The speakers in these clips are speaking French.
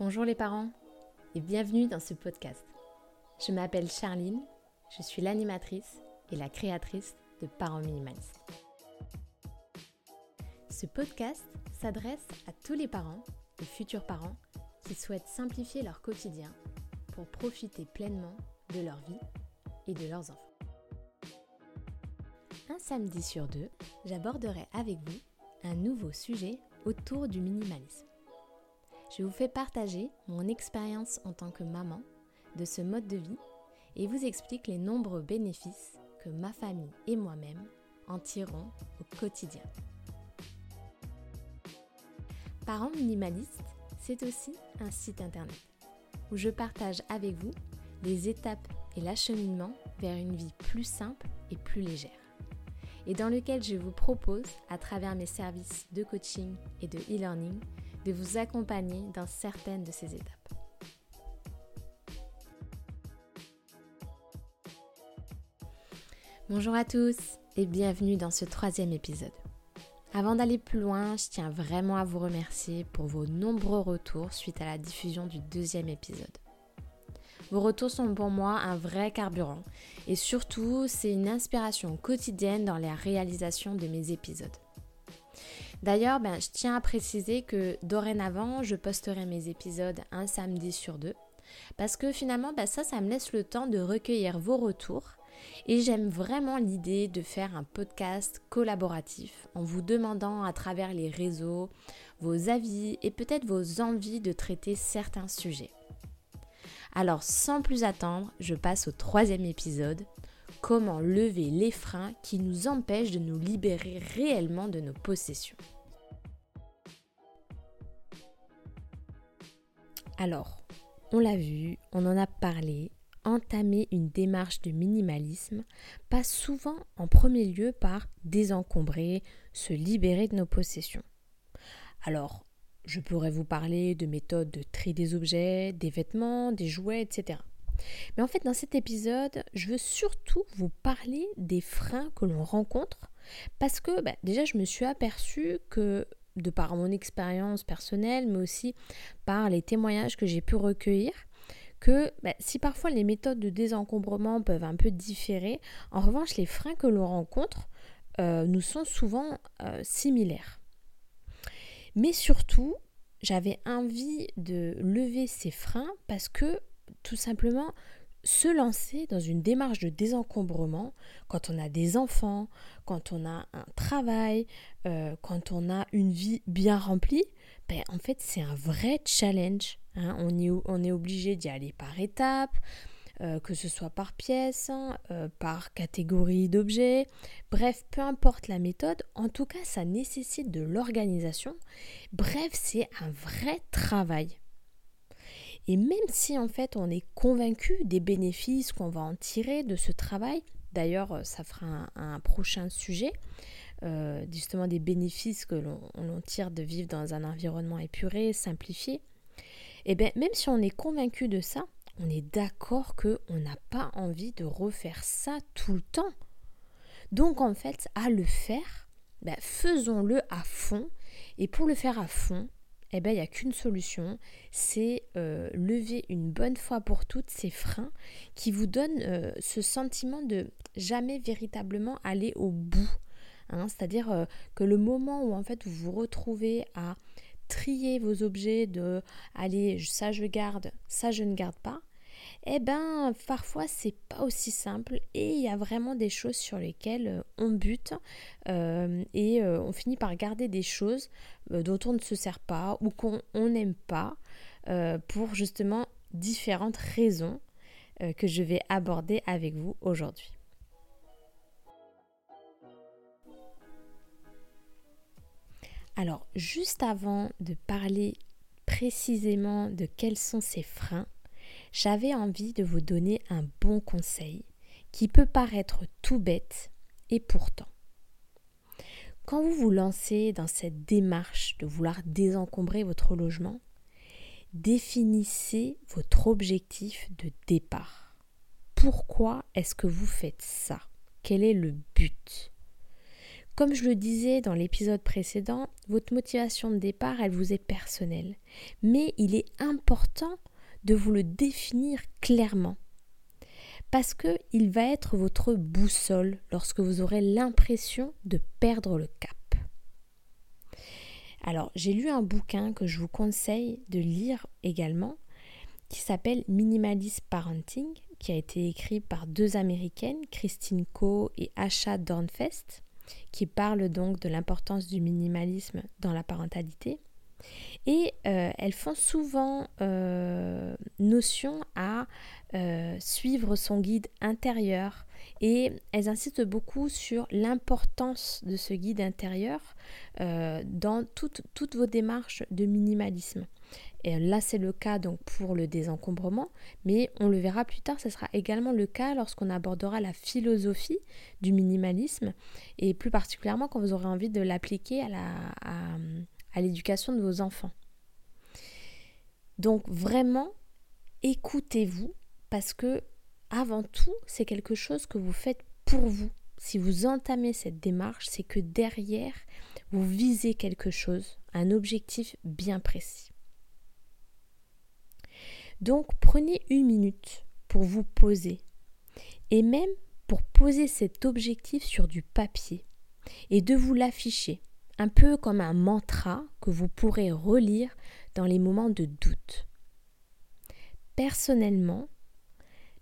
Bonjour les parents et bienvenue dans ce podcast. Je m'appelle Charline, je suis l'animatrice et la créatrice de Parents Minimalistes. Ce podcast s'adresse à tous les parents et futurs parents qui souhaitent simplifier leur quotidien pour profiter pleinement de leur vie et de leurs enfants. Un samedi sur deux, j'aborderai avec vous un nouveau sujet autour du minimalisme. Je vous fais partager mon expérience en tant que maman de ce mode de vie et vous explique les nombreux bénéfices que ma famille et moi-même en tirons au quotidien. Parents minimalistes, c'est aussi un site internet où je partage avec vous les étapes et l'acheminement vers une vie plus simple et plus légère. Et dans lequel je vous propose, à travers mes services de coaching et de e-learning, de vous accompagner dans certaines de ces étapes. Bonjour à tous et bienvenue dans ce troisième épisode. Avant d'aller plus loin, je tiens vraiment à vous remercier pour vos nombreux retours suite à la diffusion du deuxième épisode. Vos retours sont pour moi un vrai carburant et surtout c'est une inspiration quotidienne dans la réalisation de mes épisodes. D'ailleurs, ben, je tiens à préciser que dorénavant, je posterai mes épisodes un samedi sur deux. Parce que finalement, ben, ça, ça me laisse le temps de recueillir vos retours. Et j'aime vraiment l'idée de faire un podcast collaboratif en vous demandant à travers les réseaux vos avis et peut-être vos envies de traiter certains sujets. Alors sans plus attendre, je passe au troisième épisode comment lever les freins qui nous empêchent de nous libérer réellement de nos possessions. Alors, on l'a vu, on en a parlé, entamer une démarche de minimalisme passe souvent en premier lieu par désencombrer, se libérer de nos possessions. Alors, je pourrais vous parler de méthodes de tri des objets, des vêtements, des jouets, etc. Mais en fait, dans cet épisode, je veux surtout vous parler des freins que l'on rencontre parce que bah, déjà, je me suis aperçue que de par mon expérience personnelle, mais aussi par les témoignages que j'ai pu recueillir, que bah, si parfois les méthodes de désencombrement peuvent un peu différer, en revanche, les freins que l'on rencontre euh, nous sont souvent euh, similaires. Mais surtout, j'avais envie de lever ces freins parce que tout simplement, se lancer dans une démarche de désencombrement quand on a des enfants, quand on a un travail, euh, quand on a une vie bien remplie, ben, en fait c'est un vrai challenge. Hein. On, est, obligé d'y aller par étapes, euh, que ce soit par pièce, hein, euh, par catégorie d'objets, bref, peu importe la méthode, en tout cas ça nécessite de l'organisation. Bref, c'est un vrai travail. Et même si en fait on est convaincu des bénéfices qu'on va en tirer de ce travail, d'ailleurs euh, ça fera un, prochain sujet, euh, justement des bénéfices que l'on tire de vivre dans un environnement épuré, simplifié, et eh bien même si on est convaincu de ça, on est d'accord qu'on n'a pas envie de refaire ça tout le temps. Donc en fait, à le faire, ben, faisons-le à fond. Et pour le faire à fond, eh ben, il n'y a qu'une solution, c'est euh, lever une bonne fois pour toutes ces freins qui vous donnent euh, ce sentiment de jamais véritablement aller au bout. Hein. C'est-à-dire euh, que le moment où en fait vous vous retrouvez à trier vos objets de allez ça je garde, ça je ne garde pas, eh ben parfois c'est pas aussi simple et il y a vraiment des choses sur lesquelles euh, on bute euh, et euh, on finit par garder des choses dont on ne se sert pas ou qu'on n'aime pas pour justement différentes raisons que je vais aborder avec vous aujourd'hui. Alors, juste avant de parler précisément de quels sont ces freins, j'avais envie de vous donner un bon conseil qui peut paraître tout bête et pourtant. Quand vous vous lancez dans cette démarche de vouloir désencombrer votre logement, définissez votre objectif de départ. Pourquoi est-ce que vous faites ça? Quel est le but? Comme je le disais dans l'épisode précédent, votre motivation de départ, elle vous est personnelle. Mais il est important de vous le définir clairement. Parce qu'il va être votre boussole lorsque vous aurez l'impression de perdre le cap. Alors, j'ai lu un bouquin que je vous conseille de lire également, qui s'appelle Minimalist Parenting, qui a été écrit par deux américaines, Christine Coe et Asha Dornfest, qui parlent donc de l'importance du minimalisme dans la parentalité. Et euh, elles font souvent euh, notion à euh, suivre son guide intérieur et elles insistent beaucoup sur l'importance de ce guide intérieur dans toutes, vos démarches de minimalisme. Et là, c'est le cas donc pour le désencombrement, mais on le verra plus tard, ce sera également le cas lorsqu'on abordera la philosophie du minimalisme, et plus particulièrement quand vous aurez envie de l'appliquer à, la, à l'éducation de vos enfants. Donc vraiment, écoutez-vous parce que avant tout, c'est quelque chose que vous faites pour vous. Si vous entamez cette démarche, c'est que derrière, vous visez quelque chose, un objectif bien précis. Donc prenez une minute pour vous poser et même pour poser cet objectif sur du papier et de vous l'afficher un peu comme un mantra que vous pourrez relire dans les moments de doute. Personnellement,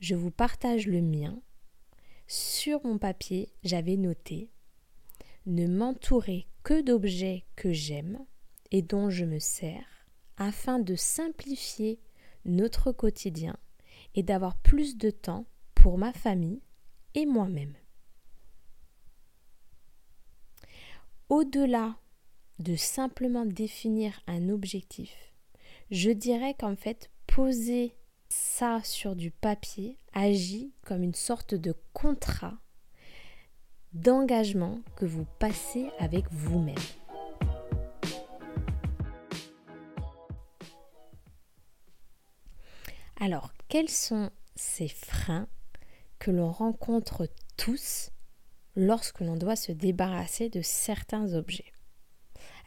je vous partage le mien. Sur mon papier, j'avais noté ne m'entourer que d'objets que j'aime et dont je me sers afin de simplifier notre quotidien et d'avoir plus de temps pour ma famille et moi-même. Au-delà de simplement définir un objectif, je dirais qu'en fait, poser ça sur du papier agit comme une sorte de contrat d'engagement que vous passez avec vous-même. Alors, quels sont ces freins que l'on rencontre tous lorsque l'on doit se débarrasser de certains objets.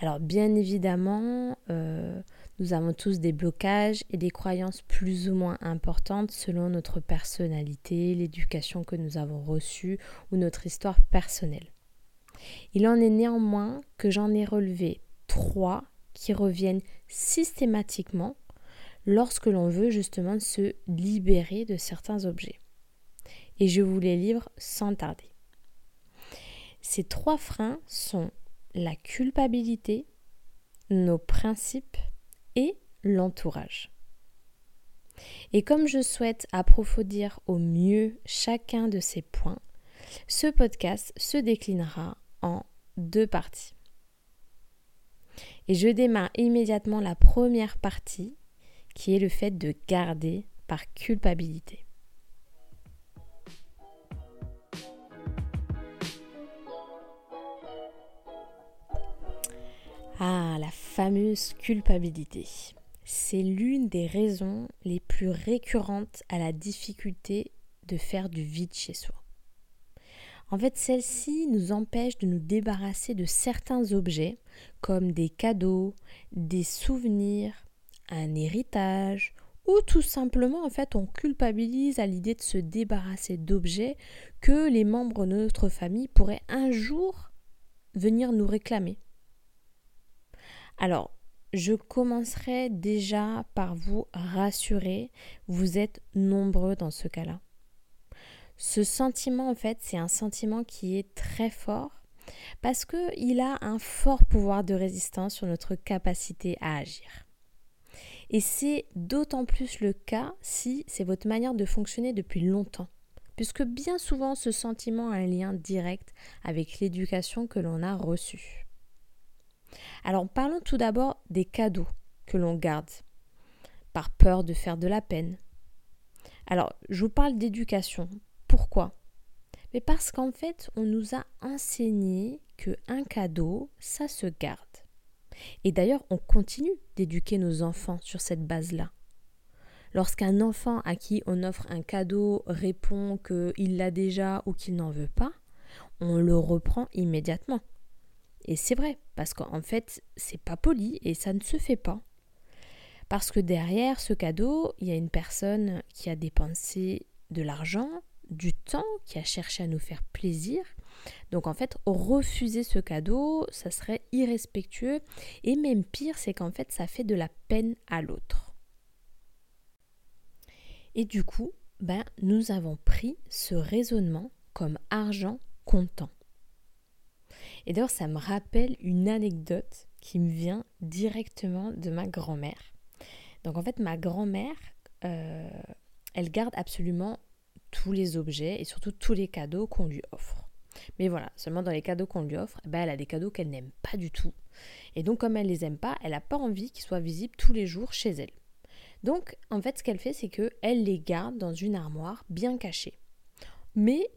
Alors bien évidemment, euh, nous avons tous des blocages et des croyances plus ou moins importantes selon notre personnalité, l'éducation que nous avons reçue ou notre histoire personnelle. Il en est néanmoins que j'en ai relevé trois qui reviennent systématiquement lorsque l'on veut justement se libérer de certains objets. Et je vous les livre sans tarder. Ces trois freins sont la culpabilité, nos principes et l'entourage. Et comme je souhaite approfondir au mieux chacun de ces points, ce podcast se déclinera en deux parties. Et je démarre immédiatement la première partie qui est le fait de garder par culpabilité. Ah, la fameuse culpabilité. C'est l'une des raisons les plus récurrentes à la difficulté de faire du vide chez soi. En fait, celle-ci nous empêche de nous débarrasser de certains objets comme des cadeaux, des souvenirs, un héritage ou tout simplement en fait on culpabilise à l'idée de se débarrasser d'objets que les membres de notre famille pourraient un jour venir nous réclamer. Alors, je commencerai déjà par vous rassurer, vous êtes nombreux dans ce cas-là. Ce sentiment, en fait, c'est un sentiment qui est très fort parce qu'il a un fort pouvoir de résistance sur notre capacité à agir. Et c'est d'autant plus le cas si c'est votre manière de fonctionner depuis longtemps, puisque bien souvent ce sentiment a un lien direct avec l'éducation que l'on a reçue. Alors parlons tout d'abord des cadeaux que l'on garde, par peur de faire de la peine. Alors, je vous parle d'éducation. Pourquoi? Mais parce qu'en fait, on nous a enseigné que un cadeau, ça se garde. Et d'ailleurs, on continue d'éduquer nos enfants sur cette base-là. Lorsqu'un enfant à qui on offre un cadeau répond qu'il l'a déjà ou qu'il n'en veut pas, on le reprend immédiatement. Et c'est vrai, parce qu'en fait, c'est pas poli et ça ne se fait pas. Parce que derrière ce cadeau, il y a une personne qui a dépensé de l'argent, du temps, qui a cherché à nous faire plaisir. Donc en fait, refuser ce cadeau, ça serait irrespectueux. Et même pire, c'est qu'en fait, ça fait de la peine à l'autre. Et du coup, ben, nous avons pris ce raisonnement comme argent comptant. Et d'ailleurs, ça me rappelle une anecdote qui me vient directement de ma grand-mère. Donc en fait, ma grand-mère, euh, elle garde absolument tous les objets et surtout tous les cadeaux qu'on lui offre. Mais voilà, seulement dans les cadeaux qu'on lui offre, ben elle a des cadeaux qu'elle n'aime pas du tout. Et donc comme elle les aime pas, elle n'a pas envie qu'ils soient visibles tous les jours chez elle. Donc en fait, ce qu'elle fait, c'est que elle les garde dans une armoire bien cachée. Mais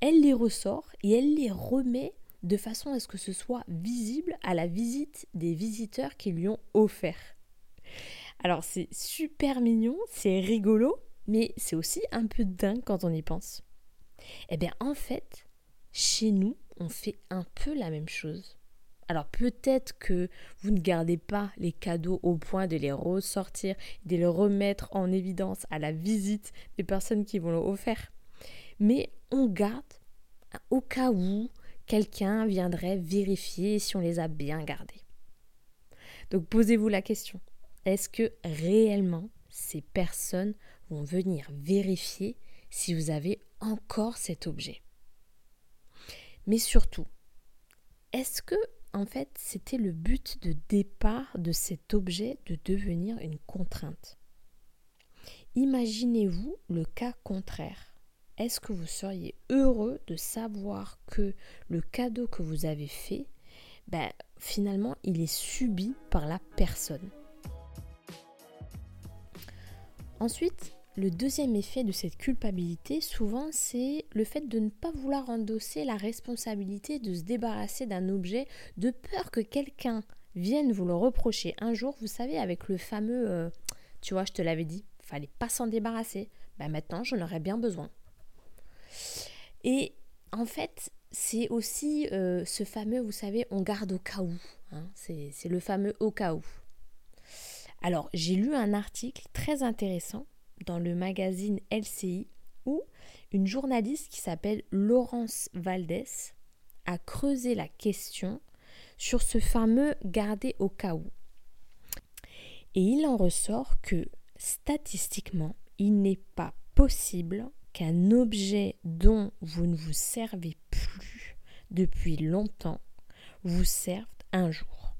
elle les ressort et elle les remet de façon à ce que ce soit visible à la visite des visiteurs qui lui ont offert. Alors c'est super mignon, c'est rigolo, mais c'est aussi un peu dingue quand on y pense. Eh bien en fait, chez nous, on fait un peu la même chose. Alors peut-être que vous ne gardez pas les cadeaux au point de les ressortir, de les remettre en évidence à la visite des personnes qui vont l'offrir. Mais on garde au cas où quelqu'un viendrait vérifier si on les a bien gardés. Donc posez-vous la question, est-ce que réellement ces personnes vont venir vérifier si vous avez encore cet objet? Mais surtout, est-ce que en fait c'était le but de départ de cet objet de devenir une contrainte? Imaginez-vous le cas contraire est-ce que vous seriez heureux de savoir que le cadeau que vous avez fait, ben, finalement, il est subi par la personne? Ensuite, le deuxième effet de cette culpabilité, souvent, c'est le fait de ne pas vouloir endosser la responsabilité de se débarrasser d'un objet de peur que quelqu'un vienne vous le reprocher un jour, vous savez, avec le fameux euh, Tu vois, je te l'avais dit, fallait pas s'en débarrasser. Ben maintenant, j'en aurais bien besoin. Et en fait, c'est aussi euh, ce fameux, vous savez, on garde au cas où. Hein. c'est le fameux au cas où. Alors, j'ai lu un article très intéressant dans le magazine LCI où une journaliste qui s'appelle Laurence Valdès a creusé la question sur ce fameux garder au cas où. Et il en ressort que statistiquement, il n'est pas possible qu'un objet dont vous ne vous servez plus depuis longtemps vous serve un jour.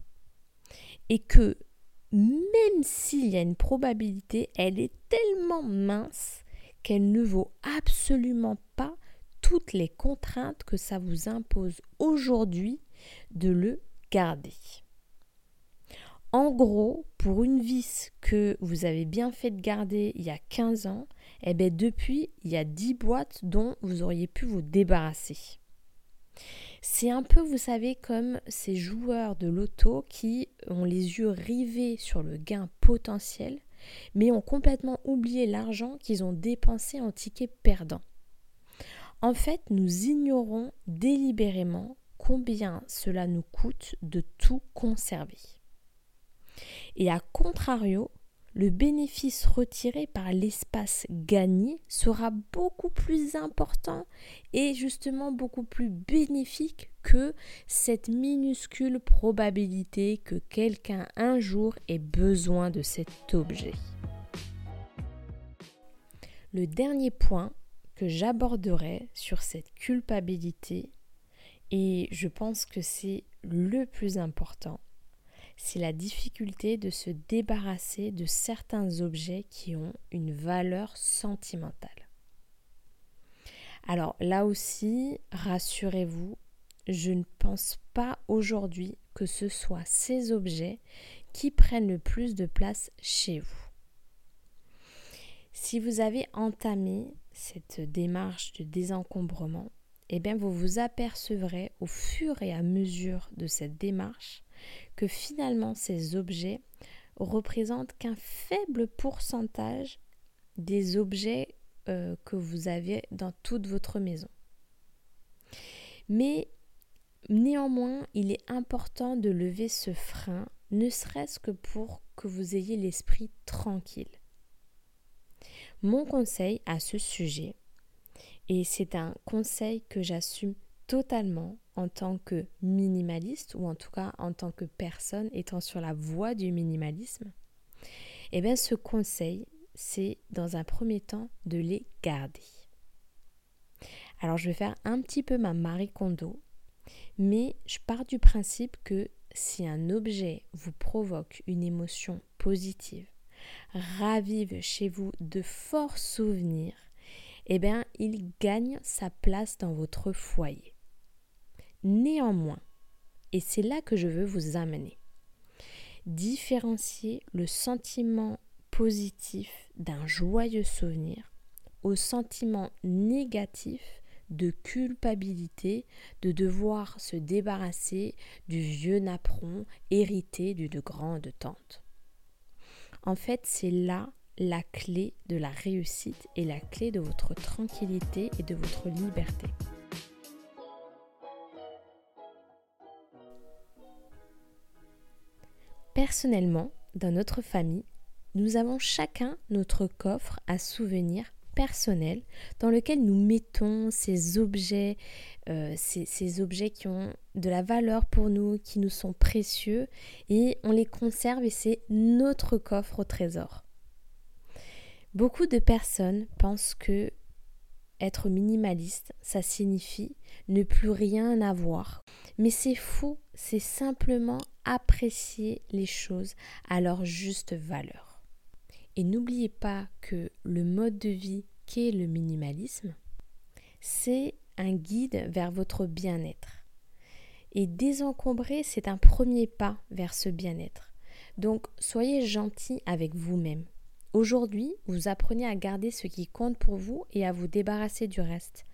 Et que même s'il y a une probabilité, elle est tellement mince qu'elle ne vaut absolument pas toutes les contraintes que ça vous impose aujourd'hui de le garder. En gros, pour une vis que vous avez bien fait de garder il y a 15 ans, eh bien depuis, il y a 10 boîtes dont vous auriez pu vous débarrasser. C'est un peu, vous savez, comme ces joueurs de loto qui ont les yeux rivés sur le gain potentiel, mais ont complètement oublié l'argent qu'ils ont dépensé en tickets perdants. En fait, nous ignorons délibérément combien cela nous coûte de tout conserver. Et à contrario, le bénéfice retiré par l'espace gagné sera beaucoup plus important et justement beaucoup plus bénéfique que cette minuscule probabilité que quelqu'un un jour ait besoin de cet objet. Le dernier point que j'aborderai sur cette culpabilité, et je pense que c'est le plus important, c'est la difficulté de se débarrasser de certains objets qui ont une valeur sentimentale. Alors là aussi, rassurez-vous, je ne pense pas aujourd'hui que ce soit ces objets qui prennent le plus de place chez vous. Si vous avez entamé cette démarche de désencombrement, eh bien vous vous apercevrez au fur et à mesure de cette démarche que finalement ces objets représentent qu'un faible pourcentage des objets euh, que vous avez dans toute votre maison. Mais néanmoins, il est important de lever ce frein, ne serait-ce que pour que vous ayez l'esprit tranquille. Mon conseil à ce sujet, et c'est un conseil que j'assume totalement en tant que minimaliste, ou en tout cas en tant que personne étant sur la voie du minimalisme, eh bien ce conseil, c'est dans un premier temps de les garder. Alors je vais faire un petit peu ma Marie Kondo, mais je pars du principe que si un objet vous provoque une émotion positive, ravive chez vous de forts souvenirs, eh bien, il gagne sa place dans votre foyer. Néanmoins, et c'est là que je veux vous amener, différencier le sentiment positif d'un joyeux souvenir au sentiment négatif de culpabilité de devoir se débarrasser du vieux napperon hérité d'une grande tante. En fait, c'est là la clé de la réussite et la clé de votre tranquillité et de votre liberté. Personnellement, dans notre famille, nous avons chacun notre coffre à souvenirs personnels dans lequel nous mettons ces objets, euh, ces, objets qui ont de la valeur pour nous, qui nous sont précieux, et on les conserve et c'est notre coffre au trésor. Beaucoup de personnes pensent que être minimaliste, ça signifie ne plus rien avoir. Mais c'est faux, c'est simplement apprécier les choses à leur juste valeur. Et n'oubliez pas que le mode de vie qu'est le minimalisme, c'est un guide vers votre bien-être. Et désencombrer, c'est un premier pas vers ce bien-être. Donc soyez gentil avec vous-même. Aujourd'hui, vous apprenez à garder ce qui compte pour vous et à vous débarrasser du reste.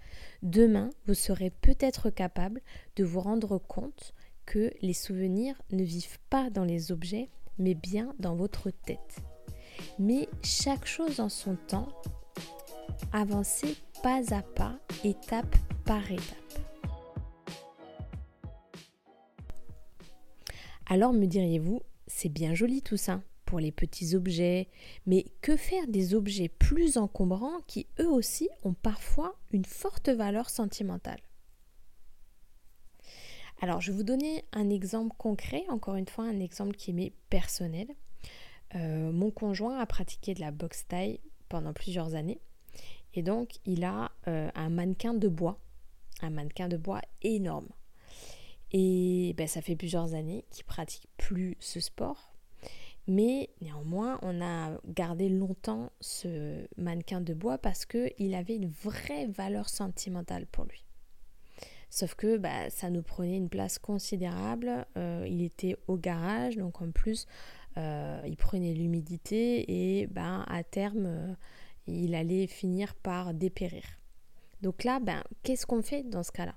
Demain, vous serez peut-être capable de vous rendre compte que les souvenirs ne vivent pas dans les objets, mais bien dans votre tête. Mais chaque chose en son temps, avancez pas à pas, étape par étape. Alors me diriez-vous, c'est bien joli tout ça pour les petits objets, mais que faire des objets plus encombrants qui eux aussi ont parfois une forte valeur sentimentale? Alors je vais vous donner un exemple concret, encore une fois un exemple qui m'est personnel. Euh, mon conjoint a pratiqué de la boxe taille pendant plusieurs années et donc il a euh, un mannequin de bois, un mannequin de bois énorme. Et ben, ça fait plusieurs années qu'il pratique plus ce sport mais néanmoins, on a gardé longtemps ce mannequin de bois parce qu'il avait une vraie valeur sentimentale pour lui. Sauf que bah, ça nous prenait une place considérable. Euh, il était au garage, donc en plus, euh, il prenait l'humidité et bah, à terme, euh, il allait finir par dépérir. Donc là, ben, qu'est-ce qu'on fait dans ce cas-là?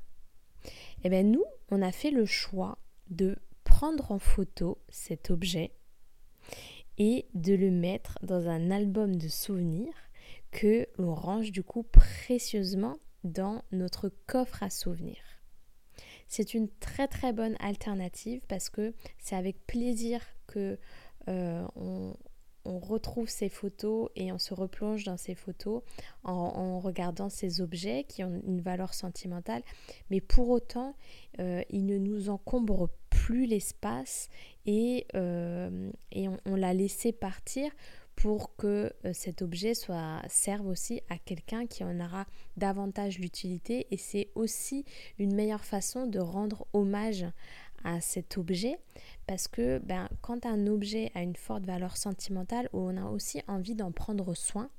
Eh bien, nous, on a fait le choix de prendre en photo cet objet et de le mettre dans un album de souvenirs que l'on range du coup précieusement dans notre coffre à souvenirs. C'est une très très bonne alternative parce que c'est avec plaisir que euh, on, retrouve ces photos et on se replonge dans ces photos en, regardant ces objets qui ont une valeur sentimentale, mais pour autant, euh, ils ne nous encombrent plus l'espace et, euh, et on, l'a laissé partir pour que euh, cet objet soit, serve aussi à quelqu'un qui en aura davantage l'utilité. Et c'est aussi une meilleure façon de rendre hommage à cet objet. Parce que ben, quand un objet a une forte valeur sentimentale, on a aussi envie d'en prendre soin.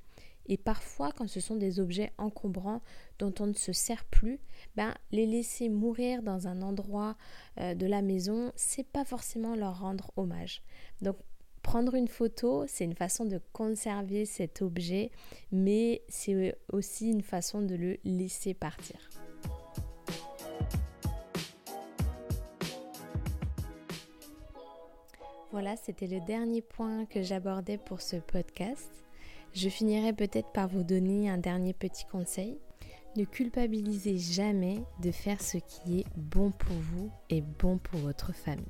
Et parfois, quand ce sont des objets encombrants dont on ne se sert plus, ben, les laisser mourir dans un endroit euh, de la maison, c'est pas forcément leur rendre hommage. Donc, prendre une photo, c'est une façon de conserver cet objet, mais c'est aussi une façon de le laisser partir. Voilà, c'était le dernier point que j'abordais pour ce podcast. Je finirai peut-être par vous donner un dernier petit conseil. Ne culpabilisez jamais de faire ce qui est bon pour vous et bon pour votre famille.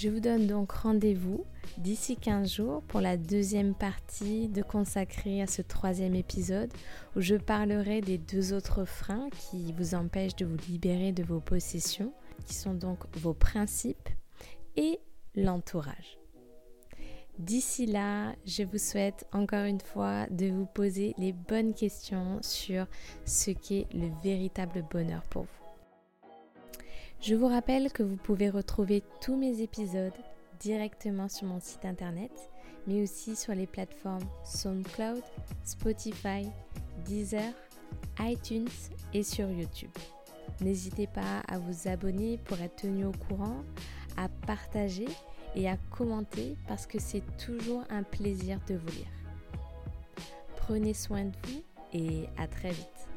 Je vous donne donc rendez-vous d'ici 15 jours pour la deuxième partie de consacrer à ce troisième épisode où je parlerai des deux autres freins qui vous empêchent de vous libérer de vos possessions, qui sont donc vos principes et l'entourage. D'ici là, je vous souhaite encore une fois de vous poser les bonnes questions sur ce qu'est le véritable bonheur pour vous. Je vous rappelle que vous pouvez retrouver tous mes épisodes directement sur mon site internet, mais aussi sur les plateformes SoundCloud, Spotify, Deezer, iTunes et sur YouTube. N'hésitez pas à vous abonner pour être tenu au courant, à partager et à commenter parce que c'est toujours un plaisir de vous lire. Prenez soin de vous et à très vite.